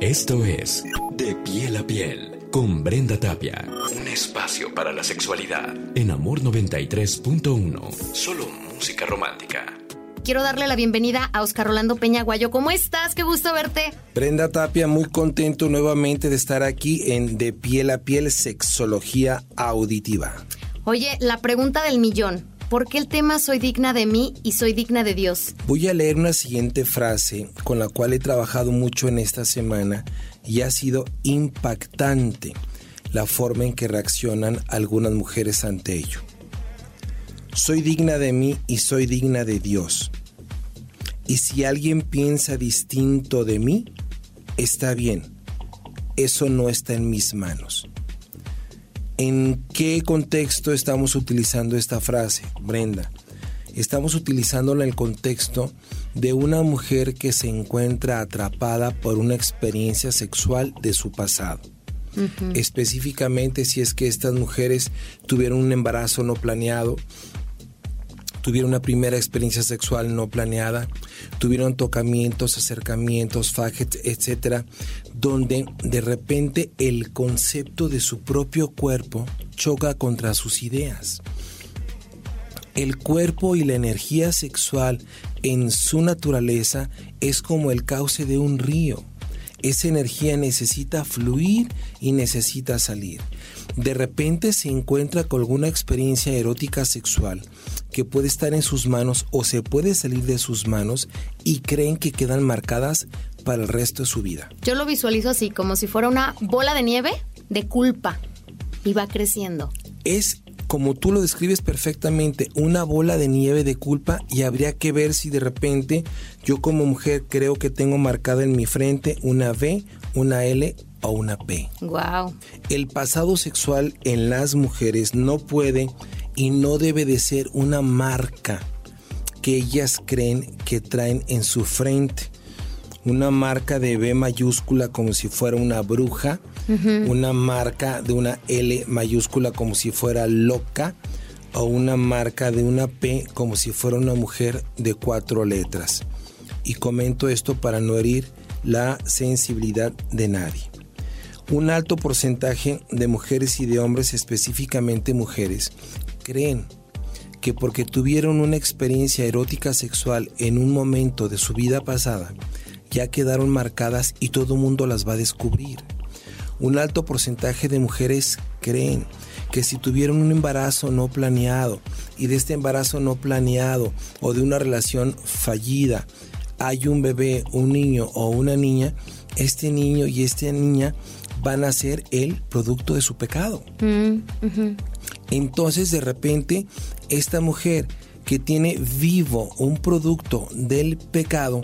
Esto es De piel a piel con Brenda Tapia. Un espacio para la sexualidad en Amor 93.1. Solo música romántica. Quiero darle la bienvenida a Oscar Rolando Peña Guayo. ¿Cómo estás? Qué gusto verte. Brenda Tapia, muy contento nuevamente de estar aquí en De piel a piel sexología auditiva. Oye, la pregunta del millón. ¿Por qué el tema soy digna de mí y soy digna de Dios? Voy a leer una siguiente frase con la cual he trabajado mucho en esta semana y ha sido impactante la forma en que reaccionan algunas mujeres ante ello. Soy digna de mí y soy digna de Dios. Y si alguien piensa distinto de mí, está bien. Eso no está en mis manos. ¿En qué contexto estamos utilizando esta frase, Brenda? Estamos utilizándola en el contexto de una mujer que se encuentra atrapada por una experiencia sexual de su pasado. Específicamente si es que estas mujeres tuvieron un embarazo no planeado, tuvieron una primera experiencia sexual no planeada, tuvieron tocamientos, acercamientos, fagets, etcétera, donde de repente el concepto de su propio cuerpo choca contra sus ideas. El cuerpo y la energía sexual en su naturaleza es como el cauce de un río. Esa energía necesita fluir y necesita salir. De repente se encuentra con alguna experiencia erótica sexual que puede estar en sus manos o se puede salir de sus manos y creen que quedan marcadas para el resto de su vida. Yo lo visualizo así, como si fuera una bola de nieve de culpa y va creciendo. Es como tú lo describes perfectamente, una bola de nieve de culpa y habría que ver si de repente yo como mujer creo que tengo marcada en mi frente una V, una L o una P. Wow. El pasado sexual en las mujeres no puede y no debe de ser una marca que ellas creen que traen en su frente. Una marca de B mayúscula como si fuera una bruja, una marca de una L mayúscula como si fuera loca o una marca de una P como si fuera una mujer de cuatro letras. Y comento esto para no herir la sensibilidad de nadie. Un alto porcentaje de mujeres y de hombres, específicamente mujeres, creen que porque tuvieron una experiencia erótica sexual en un momento de su vida pasada, ya quedaron marcadas y todo mundo las va a descubrir. Un alto porcentaje de mujeres creen que si tuvieron un embarazo no planeado y de este embarazo no planeado o de una relación fallida hay un bebé, un niño o una niña, este niño y esta niña van a ser el producto de su pecado. Entonces de repente esta mujer que tiene vivo un producto del pecado,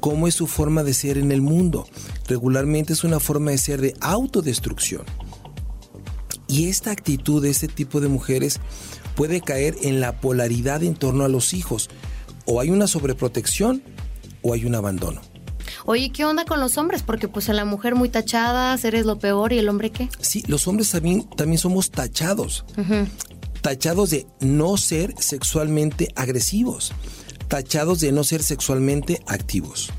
cómo es su forma de ser en el mundo. Regularmente es una forma de ser de autodestrucción. Y esta actitud de este tipo de mujeres puede caer en la polaridad en torno a los hijos. O hay una sobreprotección o hay un abandono. Oye, ¿qué onda con los hombres? Porque pues a la mujer muy tachada, eres lo peor y el hombre qué? Sí, los hombres también, también somos tachados. Tachados de no ser sexualmente agresivos tachados de no ser sexualmente activos.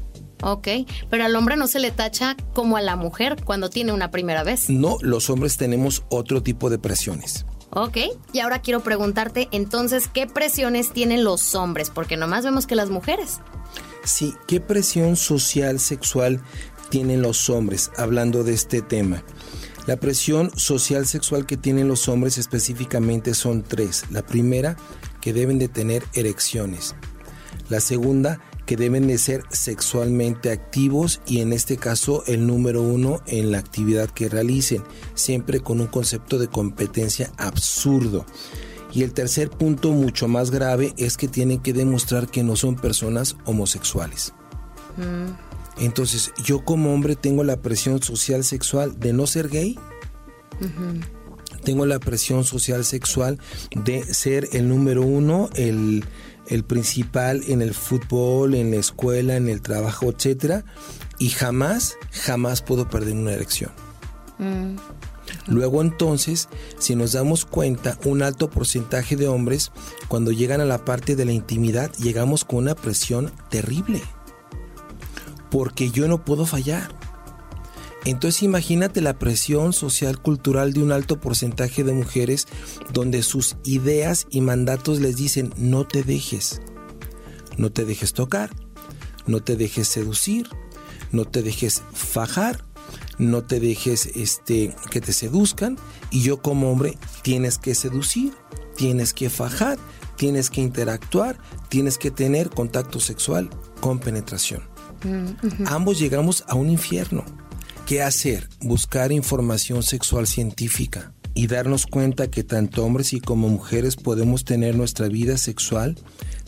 Ok, pero al hombre no se le tacha como a la mujer cuando tiene una primera vez. No, los hombres tenemos otro tipo de presiones. Ok, y ahora quiero preguntarte entonces, ¿qué presiones tienen los hombres? Porque nomás vemos que las mujeres. Sí, ¿qué presión social, sexual tienen los hombres hablando de este tema? La presión social sexual que tienen los hombres específicamente son tres. La primera, que deben de tener erecciones. La segunda, que deben de ser sexualmente activos y en este caso el número uno en la actividad que realicen, siempre con un concepto de competencia absurdo. Y el tercer punto mucho más grave es que tienen que demostrar que no son personas homosexuales. Mm. Entonces, yo como hombre tengo la presión social sexual de no ser gay. Tengo la presión social sexual de ser el número uno, el, el principal en el fútbol, en la escuela, en el trabajo, etcétera, y jamás, jamás puedo perder una erección. Mm. Luego entonces, si nos damos cuenta, un alto porcentaje de hombres, cuando llegan a la parte de la intimidad, llegamos con una presión terrible. Porque yo no puedo fallar. Entonces imagínate la presión social cultural de un alto porcentaje de mujeres donde sus ideas y mandatos les dicen no te dejes, no te dejes tocar, no te dejes seducir, no te dejes fajar, no te dejes este que te seduzcan y yo como hombre tienes que seducir, tienes que fajar, tienes que interactuar, tienes que tener contacto sexual con penetración. Mm, Ambos llegamos a un infierno. ¿Qué hacer? Buscar información sexual científica y darnos cuenta que tanto hombres y como mujeres podemos tener nuestra vida sexual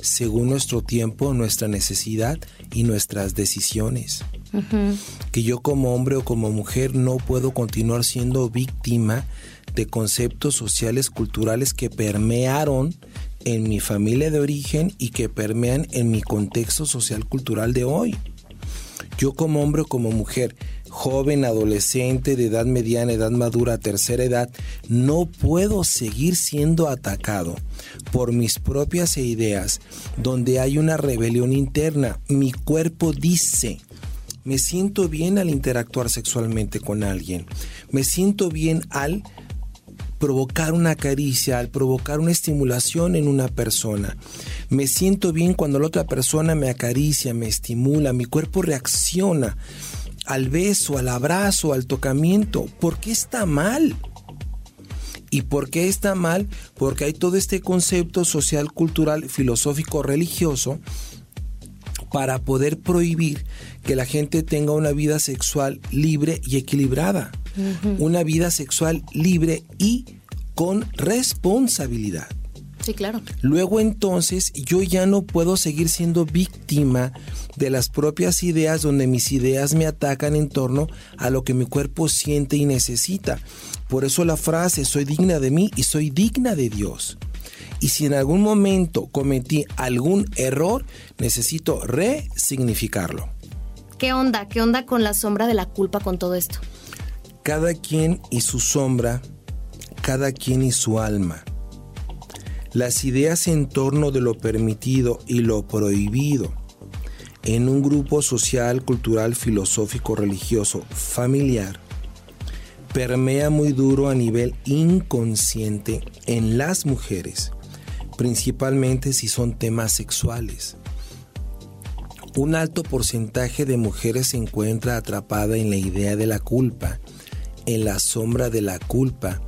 según nuestro tiempo, nuestra necesidad y nuestras decisiones. Que yo como hombre o como mujer no puedo continuar siendo víctima de conceptos sociales culturales que permearon en mi familia de origen y que permean en mi contexto social cultural de hoy. Yo como hombre o como mujer, joven, adolescente, de edad mediana, edad madura, tercera edad, no puedo seguir siendo atacado por mis propias ideas, donde hay una rebelión interna. Mi cuerpo dice, me siento bien al interactuar sexualmente con alguien, me siento bien al provocar una caricia, al provocar una estimulación en una persona. Me siento bien cuando la otra persona me acaricia, me estimula, mi cuerpo reacciona al beso, al abrazo, al tocamiento. ¿Por qué está mal? ¿Y por qué está mal? Porque hay todo este concepto social, cultural, filosófico, religioso para poder prohibir que la gente tenga una vida sexual libre y equilibrada una vida sexual libre y con responsabilidad. Sí, claro. Luego entonces yo ya no puedo seguir siendo víctima de las propias ideas donde mis ideas me atacan en torno a lo que mi cuerpo siente y necesita. Por eso la frase soy digna de mí y soy digna de Dios. Y si en algún momento cometí algún error, necesito resignificarlo. ¿Qué onda? ¿Qué onda con la sombra de la culpa con todo esto? cada quien y su sombra, cada quien y su alma. Las ideas en torno de lo permitido y lo prohibido en un grupo social, cultural, filosófico, religioso, familiar, permea muy duro a nivel inconsciente en las mujeres, principalmente si son temas sexuales. Un alto porcentaje de mujeres se encuentra atrapada en la idea de la culpa en la sombra de la culpa,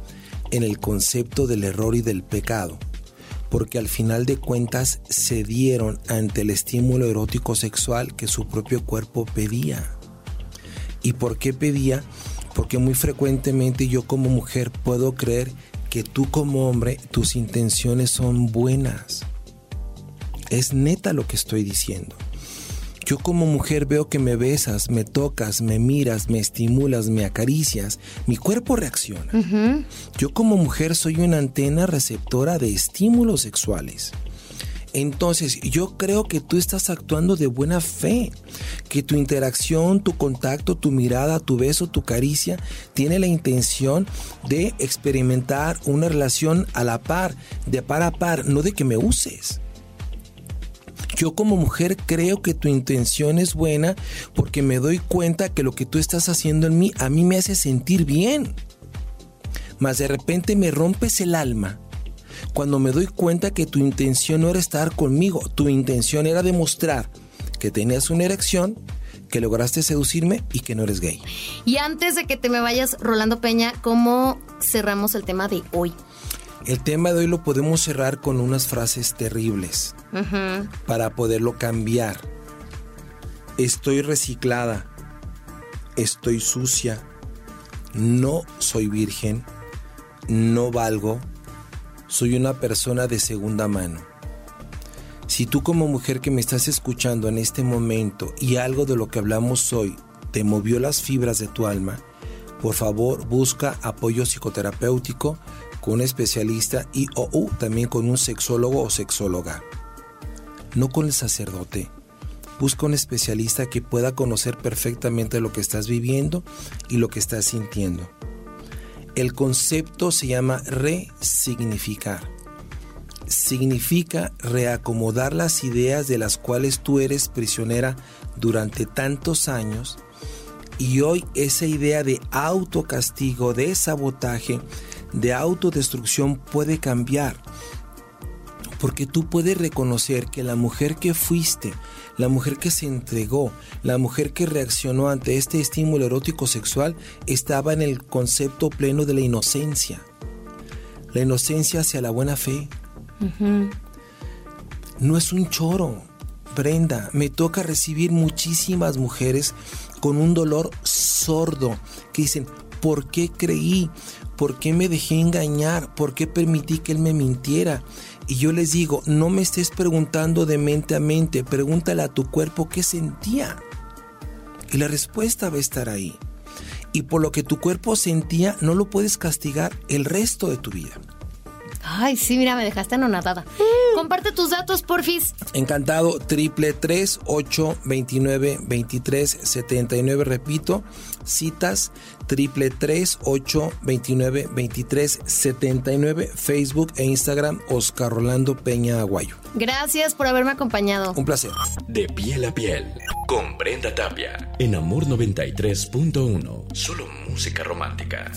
en el concepto del error y del pecado, porque al final de cuentas cedieron ante el estímulo erótico sexual que su propio cuerpo pedía. ¿Y por qué pedía? Porque muy frecuentemente yo como mujer puedo creer que tú como hombre tus intenciones son buenas. Es neta lo que estoy diciendo. Yo como mujer veo que me besas, me tocas, me miras, me estimulas, me acaricias, mi cuerpo reacciona. Yo como mujer soy una antena receptora de estímulos sexuales. Entonces, yo creo que tú estás actuando de buena fe, que tu interacción, tu contacto, tu mirada, tu beso, tu caricia, tiene la intención de experimentar una relación a la par, de par a par, no de que me uses. Yo como mujer creo que tu intención es buena porque me doy cuenta que lo que tú estás haciendo en mí a mí me hace sentir bien. Mas de repente me rompes el alma cuando me doy cuenta que tu intención no era estar conmigo, tu intención era demostrar que tenías una erección, que lograste seducirme y que no eres gay. Y antes de que te me vayas, Rolando Peña, ¿cómo cerramos el tema de hoy? El tema de hoy lo podemos cerrar con unas frases terribles para poderlo cambiar. Estoy reciclada, estoy sucia, no soy virgen, no valgo, soy una persona de segunda mano. Si tú como mujer que me estás escuchando en este momento y algo de lo que hablamos hoy te movió las fibras de tu alma, por favor busca apoyo psicoterapéutico un especialista y o también con un sexólogo o sexóloga. No con el sacerdote. Busca un especialista que pueda conocer perfectamente lo que estás viviendo y lo que estás sintiendo. El concepto se llama resignificar. Significa reacomodar las ideas de las cuales tú eres prisionera durante tantos años Y hoy esa idea de autocastigo, de sabotaje, de autodestrucción puede cambiar. Porque tú puedes reconocer que la mujer que fuiste, la mujer que se entregó, la mujer que reaccionó ante este estímulo erótico sexual, estaba en el concepto pleno de la inocencia. La inocencia hacia la buena fe. No es un choro, Brenda. Me toca recibir muchísimas mujeres con un dolor sordo que dicen, ¿por qué creí? ¿Por qué me dejé engañar? ¿Por qué permití que él me mintiera? Y yo les digo, no me estés preguntando de mente a mente, pregúntale a tu cuerpo qué sentía. Y la respuesta va a estar ahí. Y por lo que tu cuerpo sentía, no lo puedes castigar el resto de tu vida. Ay, sí, mira, me dejaste anonadada. Comparte tus datos, porfis. Encantado, triple tres ocho veintinueve veintitrés setenta y nueve. Repito, citas triple tres ocho veintinueve veintitrés setenta y nueve. Facebook e Instagram Oscar Rolando Peña Aguayo. Gracias por haberme acompañado. Un placer. De piel a piel, con Brenda Tapia, en Amor 93.1. Solo música romántica.